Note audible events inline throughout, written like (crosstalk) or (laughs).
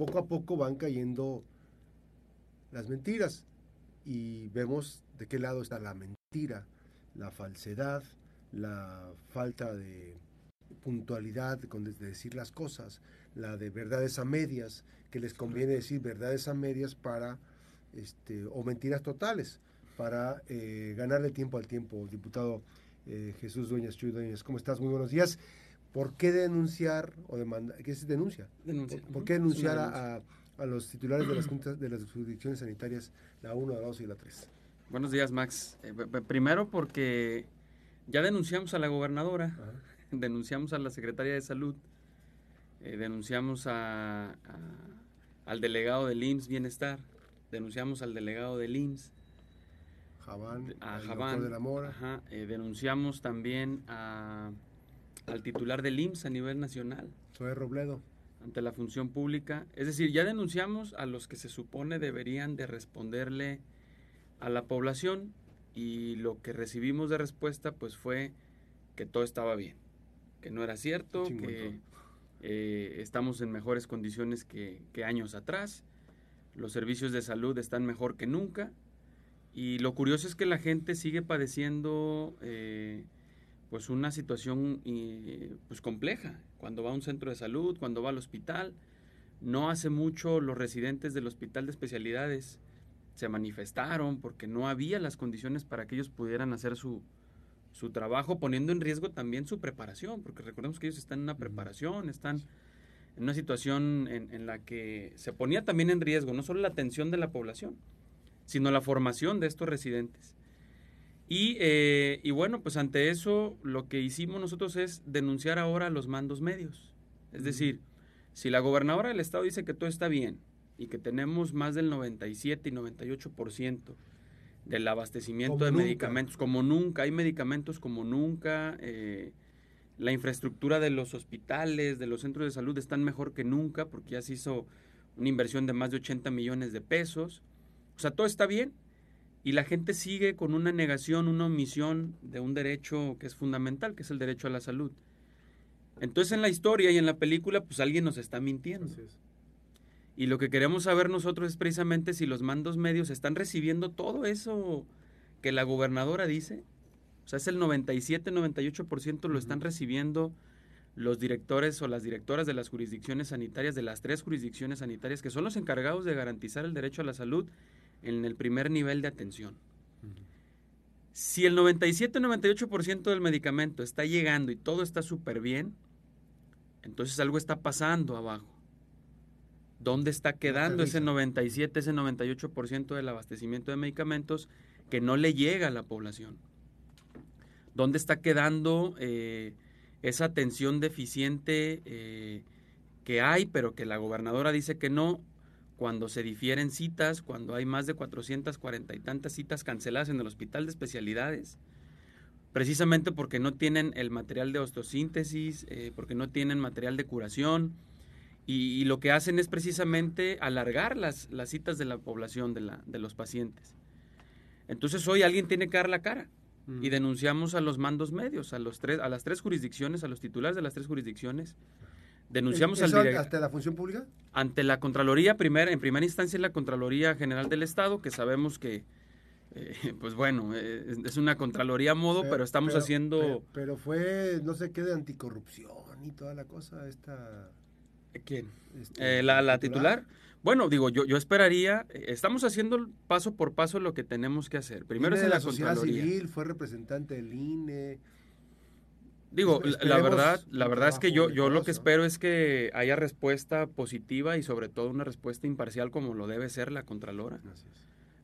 poco a poco van cayendo las mentiras y vemos de qué lado está la mentira, la falsedad, la falta de puntualidad con de decir las cosas, la de verdades a medias, que les conviene decir verdades a medias para, este, o mentiras totales, para eh, ganarle tiempo al tiempo. Diputado eh, Jesús Dueñas, Chuy Dueñas, ¿cómo estás? Muy buenos días. ¿Por qué denunciar o demandar? ¿Qué es denuncia? ¿Por, qué denunciar a, a, los titulares de las juntas de las jurisdicciones sanitarias, la 1, la 2 y la 3? Buenos días, Max. Eh, primero porque ya denunciamos a la gobernadora, (laughs) denunciamos a la secretaria de salud, eh, denunciamos a, al delegado del IMSS Bienestar, denunciamos al delegado del IMSS. Javán, a Javán, de la Mora. Ajá, eh, denunciamos también a, al titular del IMSS a nivel nacional. Soy Robledo. Ante la función pública. Es decir, ya denunciamos a los que se supone deberían de responderle a la población y lo que recibimos de respuesta pues fue que todo estaba bien, que no era cierto, que eh, estamos en mejores condiciones que, años atrás, los servicios de salud están mejor que nunca y lo curioso es que la gente sigue padeciendo eh, pues una situación pues compleja cuando va a un centro de salud, cuando va al hospital. No hace mucho los residentes del hospital de especialidades se manifestaron porque no había las condiciones para que ellos pudieran hacer su, su trabajo, poniendo en riesgo también su preparación, porque recordemos que ellos están en una preparación, están en una situación en, la que se ponía también en riesgo no solo la atención de la población, sino la formación de estos residentes. Y, eh, y bueno, pues ante eso lo que hicimos nosotros es denunciar ahora a los mandos medios. Es decir, si la gobernadora del estado dice que todo está bien, y que tenemos más del 97 y 98% del abastecimiento de medicamentos, como nunca, hay medicamentos como nunca, eh, la infraestructura de los hospitales, de los centros de salud están mejor que nunca, porque ya se hizo una inversión de más de 80 millones de pesos, o sea, todo está bien, y la gente sigue con una negación, una omisión de un derecho que es fundamental, que es el derecho a la salud. Entonces en la historia y en la película, pues alguien nos está mintiendo. Y lo que queremos saber nosotros es precisamente si los mandos medios están recibiendo todo eso que la gobernadora dice. O sea, es el 97-98% lo están recibiendo los directores o las directoras de las jurisdicciones sanitarias, de las tres jurisdicciones sanitarias, que son los encargados de garantizar el derecho a la salud en el primer nivel de atención. Si el 97-98% del medicamento está llegando y todo está súper bien, entonces algo está pasando abajo. ¿Dónde está quedando ese 97, ese 98% del abastecimiento de medicamentos que no le llega a la población? ¿Dónde está quedando eh, esa atención deficiente eh, que hay, pero que la gobernadora dice que no, cuando se difieren citas, cuando hay más de 440 y tantas citas canceladas en el hospital de especialidades? Precisamente porque no tienen el material de osteosíntesis, eh, porque no tienen material de curación, y, lo que hacen es precisamente alargar las, las citas de la población, de, la, de los pacientes. Entonces hoy alguien tiene que dar la cara y denunciamos a los mandos medios, a, los tres, a las tres jurisdicciones, a los titulares de las tres jurisdicciones. Denunciamos al ¿Ante la función pública? Ante la Contraloría, primera, en primera instancia la Contraloría General del Estado, que sabemos que, eh, pues bueno, eh, es una Contraloría a modo, pero, estamos haciendo... Pero, pero, fue, no sé qué, de anticorrupción y toda la cosa, esta... ¿Quién? Este, eh, la, titular. Bueno, digo, yo, yo esperaría, estamos haciendo paso por paso lo que tenemos que hacer. Primero es en la, sociedad civil, fue representante del INE. Digo, la verdad, la verdad es que yo, yo lo que espero es que haya respuesta positiva y sobre todo una respuesta imparcial como lo debe ser la Contralora.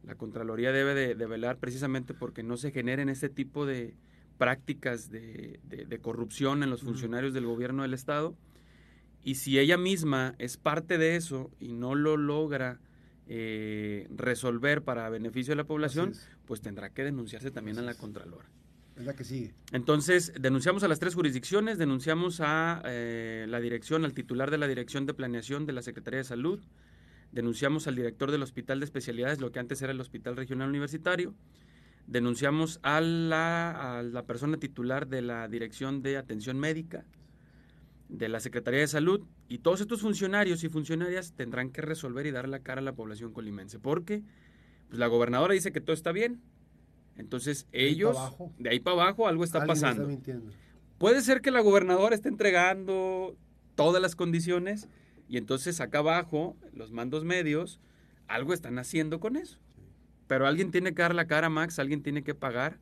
La Contraloría debe de, velar precisamente porque no se generen este tipo de prácticas de, de corrupción en los funcionarios del gobierno del Estado. Y si ella misma es parte de eso y no lo logra eh, resolver para beneficio de la población, pues tendrá que denunciarse también a la Contralora. Es la que sigue. Entonces, denunciamos a las tres jurisdicciones, denunciamos a eh, la dirección, al titular de la Dirección de Planeación de la Secretaría de Salud, denunciamos al director del Hospital de Especialidades, lo que antes era el Hospital Regional Universitario, denunciamos a la, a la persona titular de la Dirección de Atención Médica, de la Secretaría de Salud y todos estos funcionarios y funcionarias tendrán que resolver y dar la cara a la población colimense, porque pues, la gobernadora dice que todo está bien. Entonces ellos, de ahí para abajo, algo está pasando. Puede ser que la gobernadora esté entregando todas las condiciones y entonces acá abajo, los mandos medios, algo están haciendo con eso. Pero alguien tiene que dar la cara, Max, alguien tiene que pagar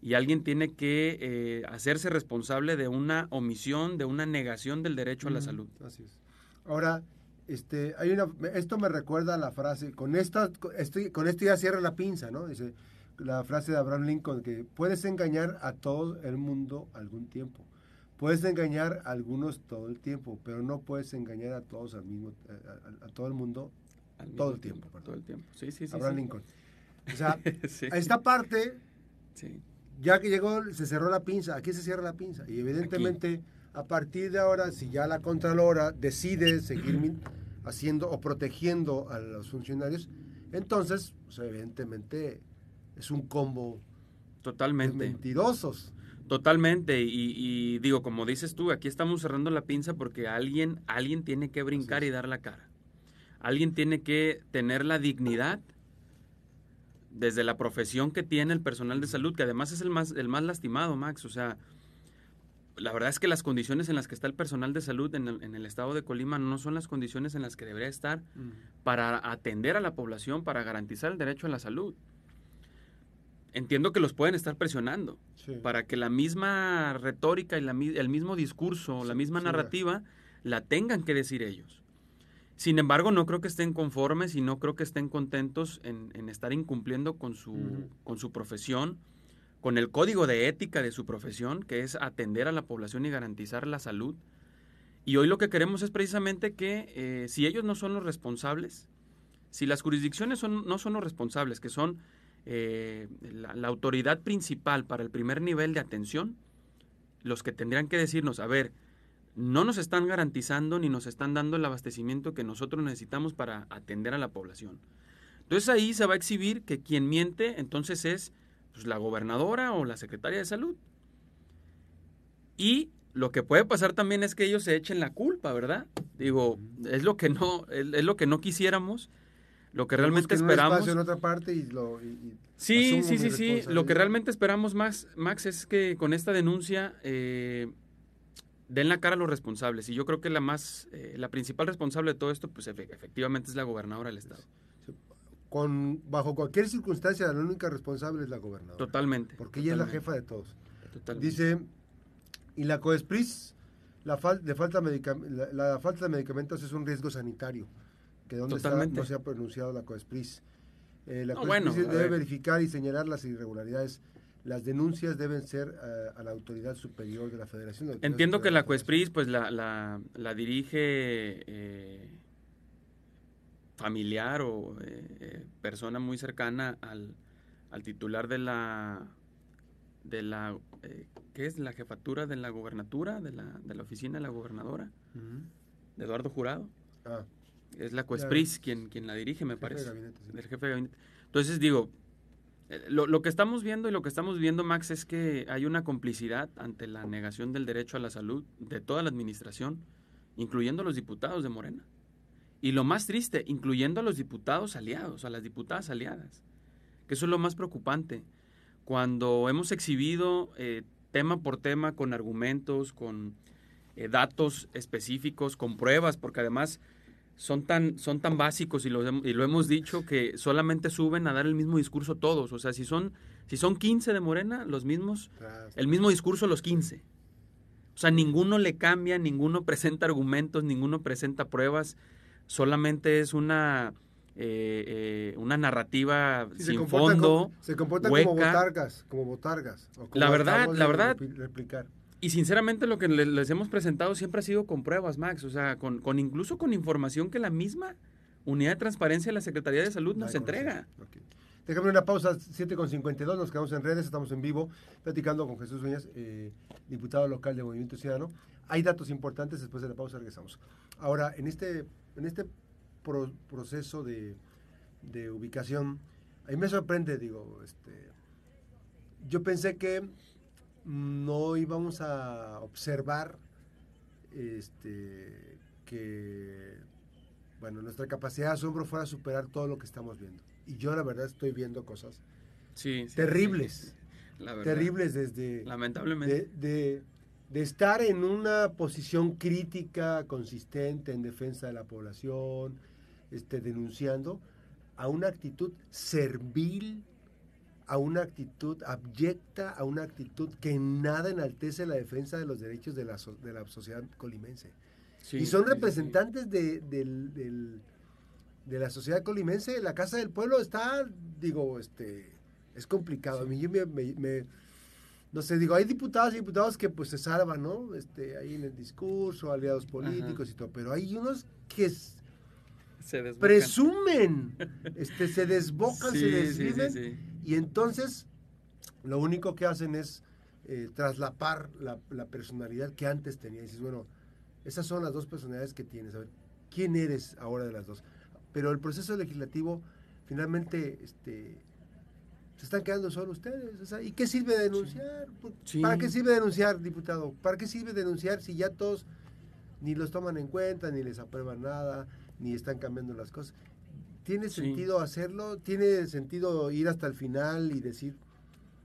y alguien tiene que eh, hacerse responsable de una omisión, de una negación del derecho a la salud. Así es. Ahora, este, hay una, esto me recuerda a la frase, con, esta, esto, con esto ya cierra la pinza, ¿no? Dice la frase de Abraham Lincoln, que puedes engañar a todo el mundo algún tiempo. Puedes engañar a algunos todo el tiempo, pero no puedes engañar a todos al mismo, a, todo el mundo todo el tiempo. todo el tiempo. Sí, sí, sí. Abraham Lincoln. O sea, (laughs) a esta parte sí ya que llegó, se cerró la pinza, aquí se cierra la pinza. Y evidentemente, a partir de ahora, si ya la Contralora decide seguir haciendo o protegiendo a los funcionarios, entonces, evidentemente, es un combo totalmente mentirosos. Totalmente, y, digo, como dices tú, aquí estamos cerrando la pinza porque alguien, alguien tiene que brincar y dar la cara. Alguien tiene que tener la dignidad desde la profesión que tiene el personal de salud, que además es el más, el más lastimado, Max. O sea, la verdad es que las condiciones en las que está el personal de salud en el, estado de Colima no son las condiciones en las que debería estar para atender a la población, para garantizar el derecho a la salud. Entiendo que los pueden estar presionando para que la misma retórica y la, el mismo discurso, la misma narrativa, la tengan que decir ellos. Sin embargo, no creo que estén conformes y no creo que estén contentos en, estar incumpliendo con su, con su profesión, con el código de ética de su profesión, que es atender a la población y garantizar la salud. Y hoy lo que queremos es precisamente que eh, si ellos no son los responsables, si las jurisdicciones son, no son los responsables, que son eh, la autoridad principal para el primer nivel de atención, los que tendrían que decirnos, a ver, no nos están garantizando ni nos están dando el abastecimiento que nosotros necesitamos para atender a la población. Entonces ahí se va a exhibir que quien miente entonces es pues, la gobernadora o la secretaria de salud. Y lo que puede pasar también es que ellos se echen la culpa, ¿verdad? Digo, es lo que no, es, lo que no quisiéramos, lo que realmente esperamos. En otra parte y sí, sí, sí, sí. Lo que realmente esperamos más, Max, es que con esta denuncia eh, den la cara a los responsables. Y yo creo que la más, eh, la principal responsable de todo esto, pues efectivamente es la gobernadora del estado. Con, bajo cualquier circunstancia, la única responsable es la gobernadora. Totalmente. Porque ella es la jefa de todos. Dice, y la COESPRIS, la, de falta la, falta de medicamentos es un riesgo sanitario. Que donde no se ha pronunciado la COESPRIS. Eh, la COESPRIS debe verificar y señalar las irregularidades las denuncias deben ser eh, a la autoridad superior de la Federación. Entiendo que la COESPRIS pues la, la, dirige eh, familiar o eh, persona muy cercana al, al, titular de la de la ¿qué es? la jefatura de la gobernatura de la, de la oficina de la gobernadora de Eduardo Jurado ah. Es la COESPRIS quien, quien la dirige me parece del jefe de gabinete entonces digo eh, lo, que estamos viendo y lo que estamos viendo, Max, es que hay una complicidad ante la negación del derecho a la salud de toda la administración, incluyendo a los diputados de Morena. Y lo más triste, incluyendo a los diputados aliados, a las diputadas aliadas, que eso es lo más preocupante. Cuando hemos exhibido eh, tema por tema con argumentos, con eh, datos específicos, con pruebas, porque además son tan, son tan básicos y lo, y lo hemos dicho que solamente suben a dar el mismo discurso todos. O sea, si son, si son 15 de Morena, los mismos, el mismo discurso los 15. O sea, ninguno le cambia, ninguno (laughs) presenta argumentos, ninguno presenta pruebas, solamente es una, eh, eh, una narrativa sin fondo. se comportan como botargas, como botargas. la verdad, la verdad, replicar. Y sinceramente lo que les hemos presentado siempre ha sido con pruebas, Max, o sea, con, con incluso con información que la misma unidad de transparencia de la Secretaría de Salud nos entrega. Déjame una pausa, 7.52, nos quedamos en redes, estamos en vivo, platicando con Jesús Uñas, eh, diputado local de Movimiento Ciudadano. Hay datos importantes, después de la pausa regresamos. Ahora, en este, en este proceso de, de ubicación, a mí me sorprende, digo, este, yo pensé que no íbamos a observar este, que, bueno, nuestra capacidad de asombro fuera a superar todo lo que estamos viendo. Y yo la verdad estoy viendo cosas terribles. terribles desde... Lamentablemente. De, de, estar en una posición crítica, consistente, en defensa de la población, este, denunciando, a una actitud servil, a una actitud abyecta, a una actitud que nada enaltece la defensa de los derechos de la, de la sociedad colimense. y son representantes de, de la sociedad colimense. La Casa del Pueblo está, digo, este, es complicado. A mí me, no sé, digo, hay diputados y diputados que pues se salvan, ¿no? Este, ahí en el discurso, aliados políticos y todo, pero hay unos que se presumen, (laughs) este, se desbocan, se desviven y entonces lo único que hacen es eh, traslapar la, personalidad que antes tenía. Y dices, bueno, esas son las dos personalidades que tienes. A ver, ¿quién eres ahora de las dos? Pero el proceso legislativo, finalmente, este, se están quedando solo ustedes. ¿Y qué sirve denunciar? ¿Para qué sirve denunciar, diputado? ¿Para qué sirve denunciar si ya todos ni los toman en cuenta, ni les aprueban nada, ni están cambiando las cosas? ¿Tiene sentido hacerlo? ¿Tiene sentido ir hasta el final y decir,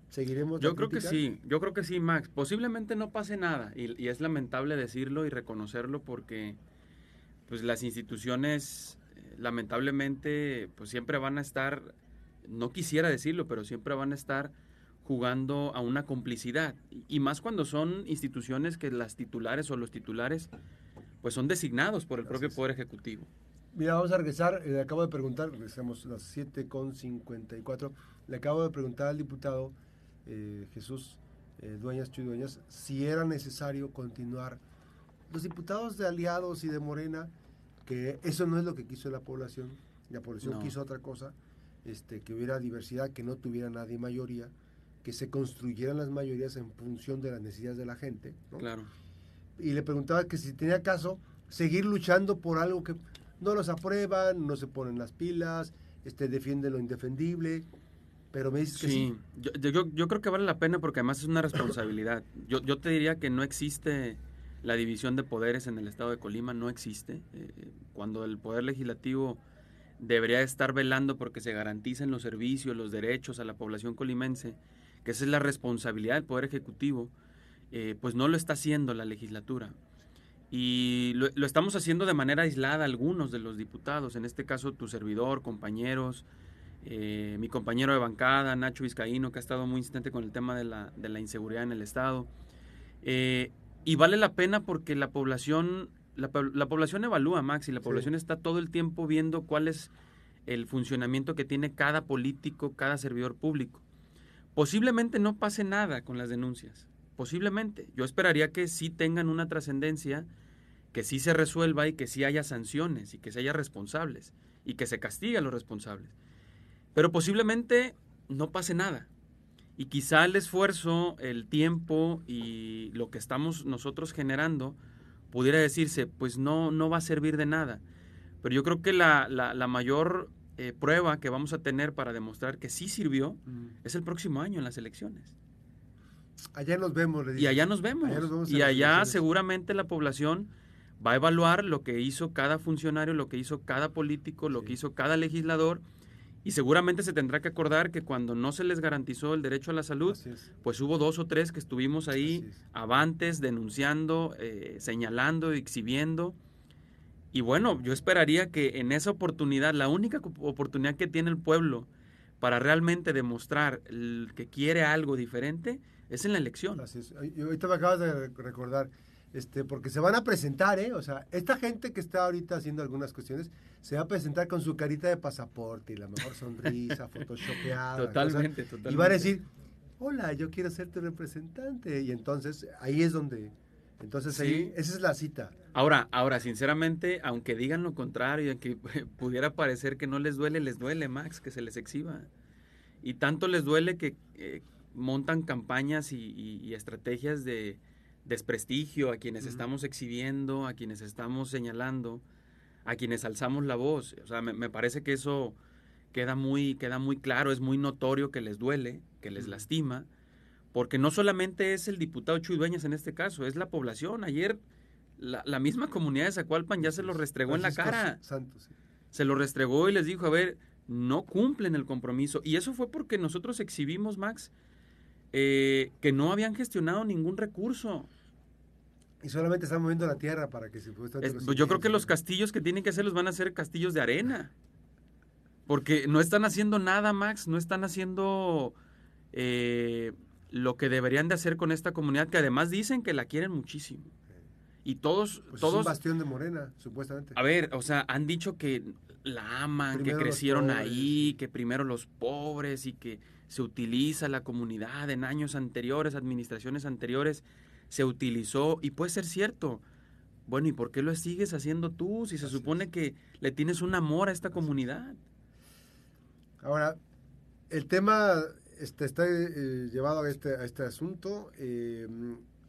seguiremos? Yo creo que sí, yo creo que sí, Max. Posiblemente no pase nada y, es lamentable decirlo y reconocerlo porque pues las instituciones eh, lamentablemente pues siempre van a estar, no quisiera decirlo, pero siempre van a estar jugando a una complicidad y más cuando son instituciones que las titulares o los titulares pues son designados por el propio Poder Ejecutivo. Mira, vamos a regresar. Le acabo de preguntar, regresamos las 7.54. Le acabo de preguntar al diputado eh, Jesús eh, Dueñas Chuy si era necesario continuar. Los diputados de aliados y de Morena, que eso no es lo que quiso la población, la población quiso otra cosa, este, que hubiera diversidad, que no tuviera nadie mayoría, que se construyeran las mayorías en función de las necesidades de la gente. Claro. Y le preguntaba que si tenía caso seguir luchando por algo que no los aprueban, no se ponen las pilas, este, defienden lo indefendible. Pero me dices que sí. Yo, yo, yo, creo que vale la pena porque además es una responsabilidad. (laughs) Yo, yo te diría que no existe la división de poderes en el estado de Colima, no existe. Eh, cuando el poder legislativo debería estar velando porque se garanticen los servicios, los derechos a la población colimense, que esa es la responsabilidad del poder ejecutivo, eh, pues no lo está haciendo la legislatura. Y lo, estamos haciendo de manera aislada algunos de los diputados, en este caso tu servidor, compañeros, eh, mi compañero de bancada, Nacho Vizcaíno, que ha estado muy insistente con el tema de la, de la inseguridad en el Estado. Eh, y vale la pena porque la población, la, población evalúa, Max, y la población está todo el tiempo viendo cuál es el funcionamiento que tiene cada político, cada servidor público. Posiblemente no pase nada con las denuncias, posiblemente. Yo esperaría que sí tengan una trascendencia que sí se resuelva y que sí haya sanciones y que se haya responsables y que se castigue a los responsables. Pero posiblemente no pase nada. Y quizá el esfuerzo, el tiempo y lo que estamos nosotros generando pudiera decirse, pues no, no va a servir de nada. Pero yo creo que la, la, mayor eh, prueba que vamos a tener para demostrar que sí sirvió es el próximo año en las elecciones. Allá nos vemos. y allá nos vemos. y allá seguramente la población va a evaluar lo que hizo cada funcionario, lo que hizo cada político, lo que hizo cada legislador. Y seguramente se tendrá que acordar que cuando no se les garantizó el derecho a la salud, pues hubo dos o tres que estuvimos ahí avantes, denunciando, eh, señalando, exhibiendo. Y bueno, yo esperaría que en esa oportunidad, la única oportunidad que tiene el pueblo para realmente demostrar que quiere algo diferente, es en la elección. Así es. Ahorita me acabas de recordar, este, porque se van a presentar, ¿eh? O sea, esta gente que está ahorita haciendo algunas cuestiones se va a presentar con su carita de pasaporte y la mejor sonrisa, (laughs) photoshopeada. Totalmente, totalmente. Y van a decir, hola, yo quiero ser tu representante. Y entonces ahí es donde, entonces ahí, esa es la cita. Ahora, ahora, sinceramente, aunque digan lo contrario, aunque (laughs) pudiera parecer que no les duele, les duele, Max, que se les exhiba. Y tanto les duele que eh, montan campañas y estrategias de desprestigio a quienes estamos exhibiendo, a quienes estamos señalando, a quienes alzamos la voz. O sea, me, parece que eso queda muy, queda muy claro, es muy notorio que les duele, que les lastima, porque no solamente es el diputado Chuy Dueñas en este caso, es la población. Ayer la, misma comunidad de Zacualpan ya se lo restregó en la cara. Santos, Se lo restregó y les dijo, a ver, no cumplen el compromiso. Y eso fue porque nosotros exhibimos, Max, eh, que no habían gestionado ningún recurso. Y solamente están moviendo la tierra para que se pues Yo creo que los castillos que tienen que hacer los van a hacer castillos de arena. Porque no están haciendo nada, Max, no están haciendo eh, lo que deberían de hacer con esta comunidad, que además dicen que la quieren muchísimo. Y todos... Pues todos es un bastión de Morena, supuestamente. A ver, o sea, han dicho que la aman, que crecieron ahí, que primero los pobres y que se utiliza la comunidad en años anteriores, administraciones anteriores se utilizó y puede ser cierto. Bueno, ¿y por qué lo sigues haciendo tú si se supone que le tienes un amor a esta comunidad? Ahora, el tema este, está eh, llevado a este, a este asunto. Eh,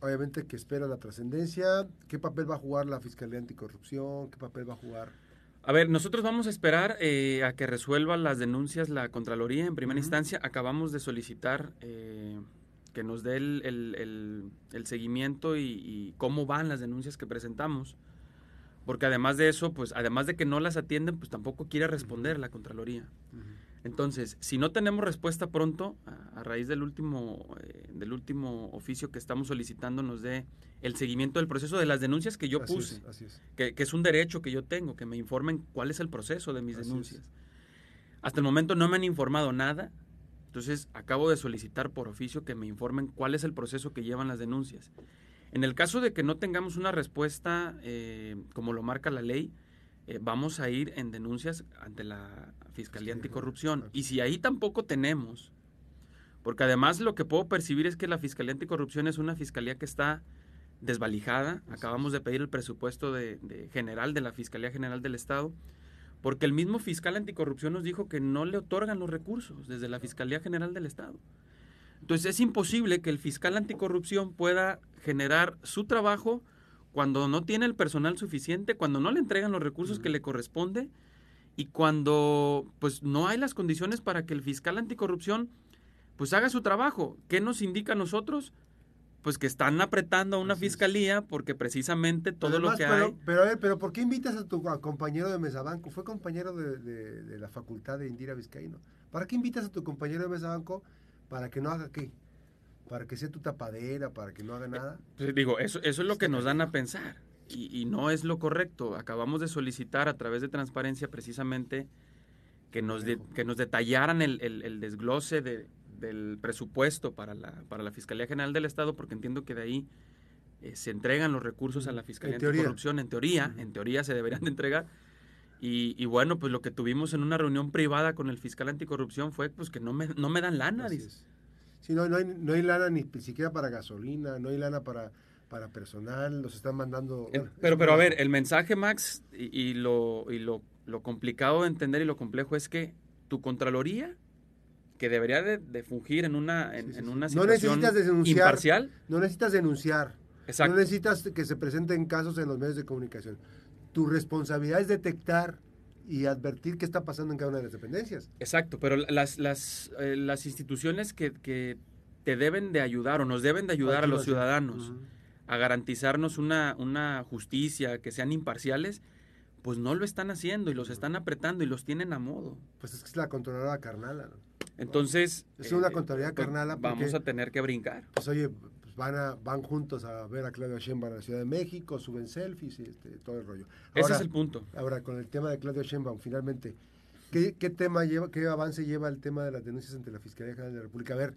obviamente que espera la trascendencia. ¿Qué papel va a jugar la Fiscalía Anticorrupción? ¿Qué papel va a jugar? A ver, nosotros vamos a esperar eh, a que resuelva las denuncias la Contraloría en primera instancia. Acabamos de solicitar que nos dé el, seguimiento y, cómo van las denuncias que presentamos. Porque además de eso, pues además de que no las atienden, pues tampoco quiere responder la Contraloría. Entonces, si no tenemos respuesta pronto, a, raíz del último, eh, del último oficio que estamos solicitando, nos dé el seguimiento del proceso de las denuncias que yo puse, Que, es un derecho que yo tengo, que me informen cuál es el proceso de mis denuncias. Hasta el momento no me han informado nada, entonces, acabo de solicitar por oficio que me informen cuál es el proceso que llevan las denuncias. En el caso de que no tengamos una respuesta eh, como lo marca la ley, eh, vamos a ir en denuncias ante la Fiscalía Anticorrupción. Y si ahí tampoco tenemos, porque además lo que puedo percibir es que la Fiscalía Anticorrupción es una fiscalía que está desvalijada. Acabamos de pedir el presupuesto de general de la Fiscalía General del Estado porque el mismo fiscal anticorrupción nos dijo que no le otorgan los recursos desde la Fiscalía General del Estado. Entonces es imposible que el fiscal anticorrupción pueda generar su trabajo cuando no tiene el personal suficiente, cuando no le entregan los recursos que le corresponde y cuando pues no hay las condiciones para que el fiscal anticorrupción pues haga su trabajo. ¿Qué nos indica a nosotros? pues que están apretando a una fiscalía porque precisamente todo lo que pero, hay... Pero a ver, pero ¿por qué invitas a tu compañero de Mesabanco? Fue compañero de, la facultad de Indira Vizcaíno. ¿Para qué invitas a tu compañero de Mesabanco para que no haga qué? Para que sea tu tapadera, para que no haga nada. Pues digo, eso, eso es lo que nos dan a pensar y, no es lo correcto. Acabamos de solicitar a través de transparencia precisamente que nos, que nos detallaran el, el desglose de, del presupuesto para la, para la Fiscalía General del Estado, porque entiendo que de ahí eh, se entregan los recursos a la Fiscalía de Anticorrupción, en teoría, en teoría se deberían de entregar. Y, bueno, pues lo que tuvimos en una reunión privada con el fiscal anticorrupción fue pues que no me, no me dan lana, dice. Sí, no, no, hay, no hay lana ni siquiera para gasolina, no hay lana para, para personal, los están mandando... Eh, pero, pero a ver, el mensaje, Max, y, y, lo, y lo, lo complicado de entender y lo complejo es que tu Contraloría que debería de, fungir en una, en, una situación no necesitas denunciar, imparcial. No necesitas denunciar. No necesitas que se presenten casos en los medios de comunicación. Tu responsabilidad es detectar y advertir qué está pasando en cada una de las dependencias. Exacto, pero las, las, eh, las instituciones que, que, te deben de ayudar o nos deben de ayudar a los ciudadanos a garantizarnos una, una justicia, que sean imparciales, pues no lo están haciendo y los están apretando y los tienen a modo. Pues es que es la controladora carnal. ¿no? Entonces... Es una eh, contabilidad pues, carnala. vamos a tener que brincar. Pues oye, van, a, van juntos a ver a Claudio Sheinbaum en la Ciudad de México, suben selfies y este, todo el rollo. Ese es el punto. Ahora, con el tema de Claudio Sheinbaum, finalmente, ¿qué, tema lleva, qué avance lleva el tema de las denuncias ante la Fiscalía General de la República? A ver,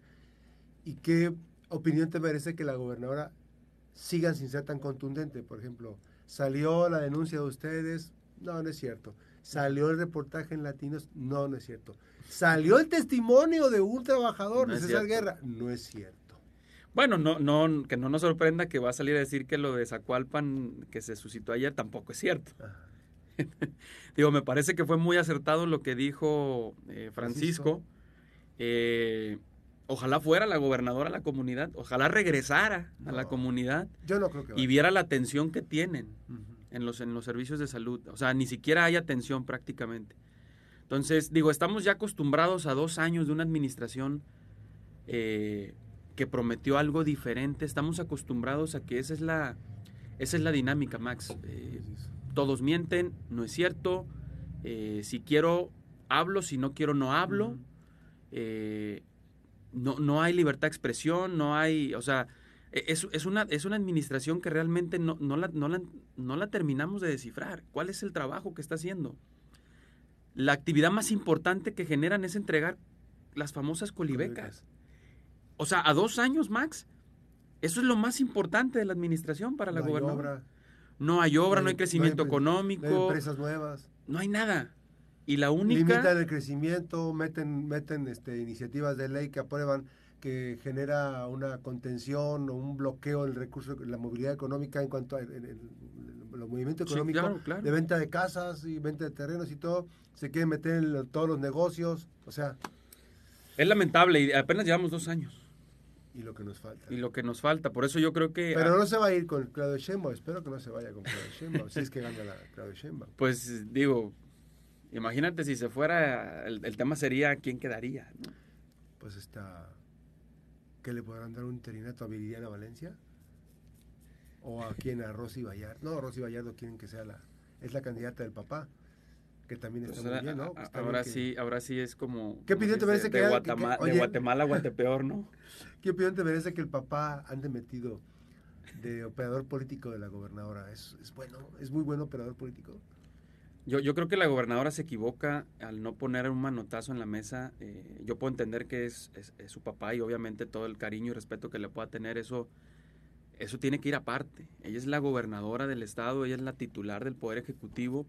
¿y qué opinión te merece que la gobernadora siga sin ser tan contundente? Por ejemplo, salió la denuncia de ustedes, no, no es cierto. Salió el reportaje en latinos, no, no es cierto. Salió el testimonio de un trabajador de César Guerra. No es cierto. Bueno, no, no, que no nos sorprenda que va a salir a decir que lo de Zacualpan que se suscitó ayer tampoco es cierto. (laughs) Digo, me parece que fue muy acertado lo que dijo eh, Francisco. Eh, ojalá fuera la gobernadora a la comunidad, ojalá regresara a la comunidad. Yo no creo que Y viera la atención que tienen en, los, en los servicios de salud. O sea, ni siquiera hay atención prácticamente. Entonces, digo, estamos ya acostumbrados a dos años de una administración eh, que prometió algo diferente. Estamos acostumbrados a que esa es la, esa es la dinámica, Max. Eh, todos mienten, no es cierto. Eh, si quiero, hablo, si no quiero, no hablo. Eh, no, no hay libertad de expresión, no hay, o sea, e, es, es, una, es una administración que realmente no, no, la, no, la, no la terminamos de descifrar. ¿Cuál es el trabajo que está haciendo? La actividad más importante que generan es entregar las famosas colibecas. O sea, a dos años, Max, eso es lo más importante de la administración para la no gobernadora. No hay obra, no hay, crecimiento económico. No hay empresas nuevas. No hay nada. Y la única... Limitan el crecimiento, meten, meten este, iniciativas de ley que aprueban que genera una contención o un bloqueo del recurso, la movilidad económica en cuanto a el, movimiento económico de venta de casas y venta de terrenos y todo, se quieren meter en todos los negocios, o sea... Es lamentable y apenas llevamos dos años. Y lo que nos falta. Y lo que nos falta. Por eso yo creo que... Pero no se va a ir con Claudio Sheinbaum. Espero que no se vaya con Claudio Sheinbaum. si es que gana la Claudio Sheinbaum. Pues digo, imagínate si se fuera, el, tema sería quién quedaría. Pues está... ¿Qué le podrán dar un interinato a Viridiana Valencia? ¿O a quién? A Rosy Vallardo. No, Rosy Vallardo quieren que sea la... Es la candidata del papá que también está pues muy bien, ¿no? Pues ahora sí, ahora sí es como... ¿Qué opinión te merece que... De Guatemala, (laughs) de Guatemala a Guatepeor, ¿no? ¿Qué opinión te merece que el papá ande metido de operador político de la gobernadora? ¿Es, es bueno? ¿Es muy bueno operador político? Yo, yo creo que la gobernadora se equivoca al no poner un manotazo en la mesa. Eh, yo puedo entender que es, es, su papá y obviamente todo el cariño y respeto que le pueda tener, eso, eso tiene que ir aparte. Ella es la gobernadora del estado, ella es la titular del Poder Ejecutivo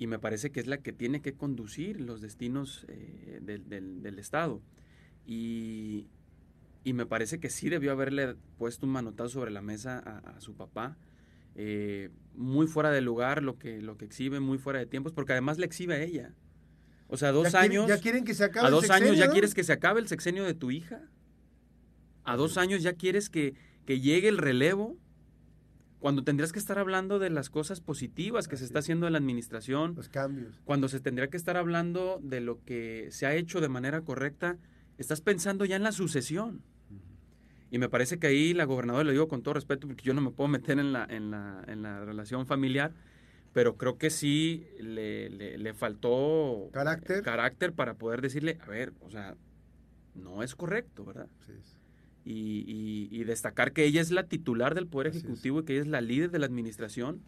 y me parece que es la que tiene que conducir los destinos eh, del, del, Estado. Y, y, me parece que sí debió haberle puesto un manotazo sobre la mesa a, su papá. Eh, muy fuera de lugar lo que, lo que exhibe, muy fuera de tiempos, porque además le exhibe a ella. O sea, dos años. ya quieren que se acabe A dos años ya quieres que se acabe el sexenio de tu hija. A dos años ya quieres que, que llegue el relevo cuando tendrías que estar hablando de las cosas positivas que se está haciendo en la administración. Los cambios. Cuando se tendría que estar hablando de lo que se ha hecho de manera correcta, estás pensando ya en la sucesión. Y me parece que ahí la gobernadora, le digo con todo respeto, porque yo no me puedo meter en la, en la, en la relación familiar, pero creo que sí le, le, faltó carácter. carácter para poder decirle, a ver, o sea, no es correcto, ¿verdad? Sí, sí y, destacar que ella es la titular del Poder Ejecutivo y que ella es la líder de la administración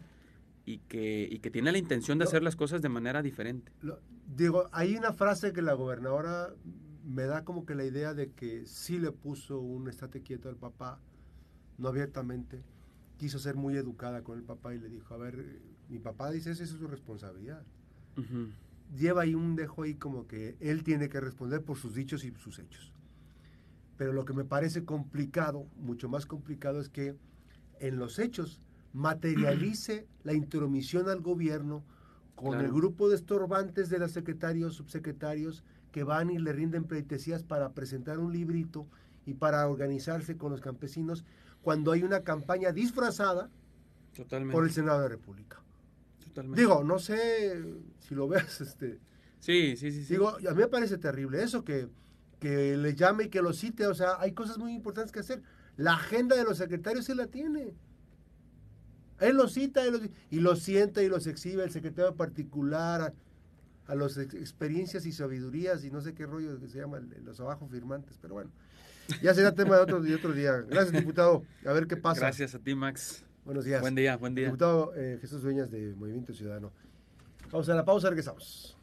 y que, que tiene la intención de hacer las cosas de manera diferente. digo, hay una frase que la gobernadora me da como que la idea de que sí le puso un estate quieto al papá, no abiertamente, quiso ser muy educada con el papá y le dijo, a ver, mi papá dice, esa es su responsabilidad. Lleva ahí un dejo ahí como que él tiene que responder por sus dichos y sus hechos. Pero lo que me parece complicado, mucho más complicado, es que en los hechos materialice (clears throat) la intromisión al gobierno con el grupo de estorbantes de los secretarios, subsecretarios, que van y le rinden pleitesías para presentar un librito y para organizarse con los campesinos, cuando hay una campaña disfrazada por el Senado de la República. Digo, no sé si lo ves, este... Sí, sí, sí, sí. Digo, a mí me parece terrible eso que que le llame y que lo cite. O sea, hay cosas muy importantes que hacer. La agenda de los secretarios se la tiene. Él lo cita y lo sienta y los exhibe el secretario particular a, las experiencias y sabidurías y no sé qué rollo que se llama los abajo firmantes. Pero bueno, ya será tema de otro, de otro día. Gracias, diputado. A ver qué pasa. Gracias a ti, Max. Buenos días. Buen día, buen día. Diputado eh, Jesús Dueñas de Movimiento Ciudadano. Vamos a la pausa, regresamos.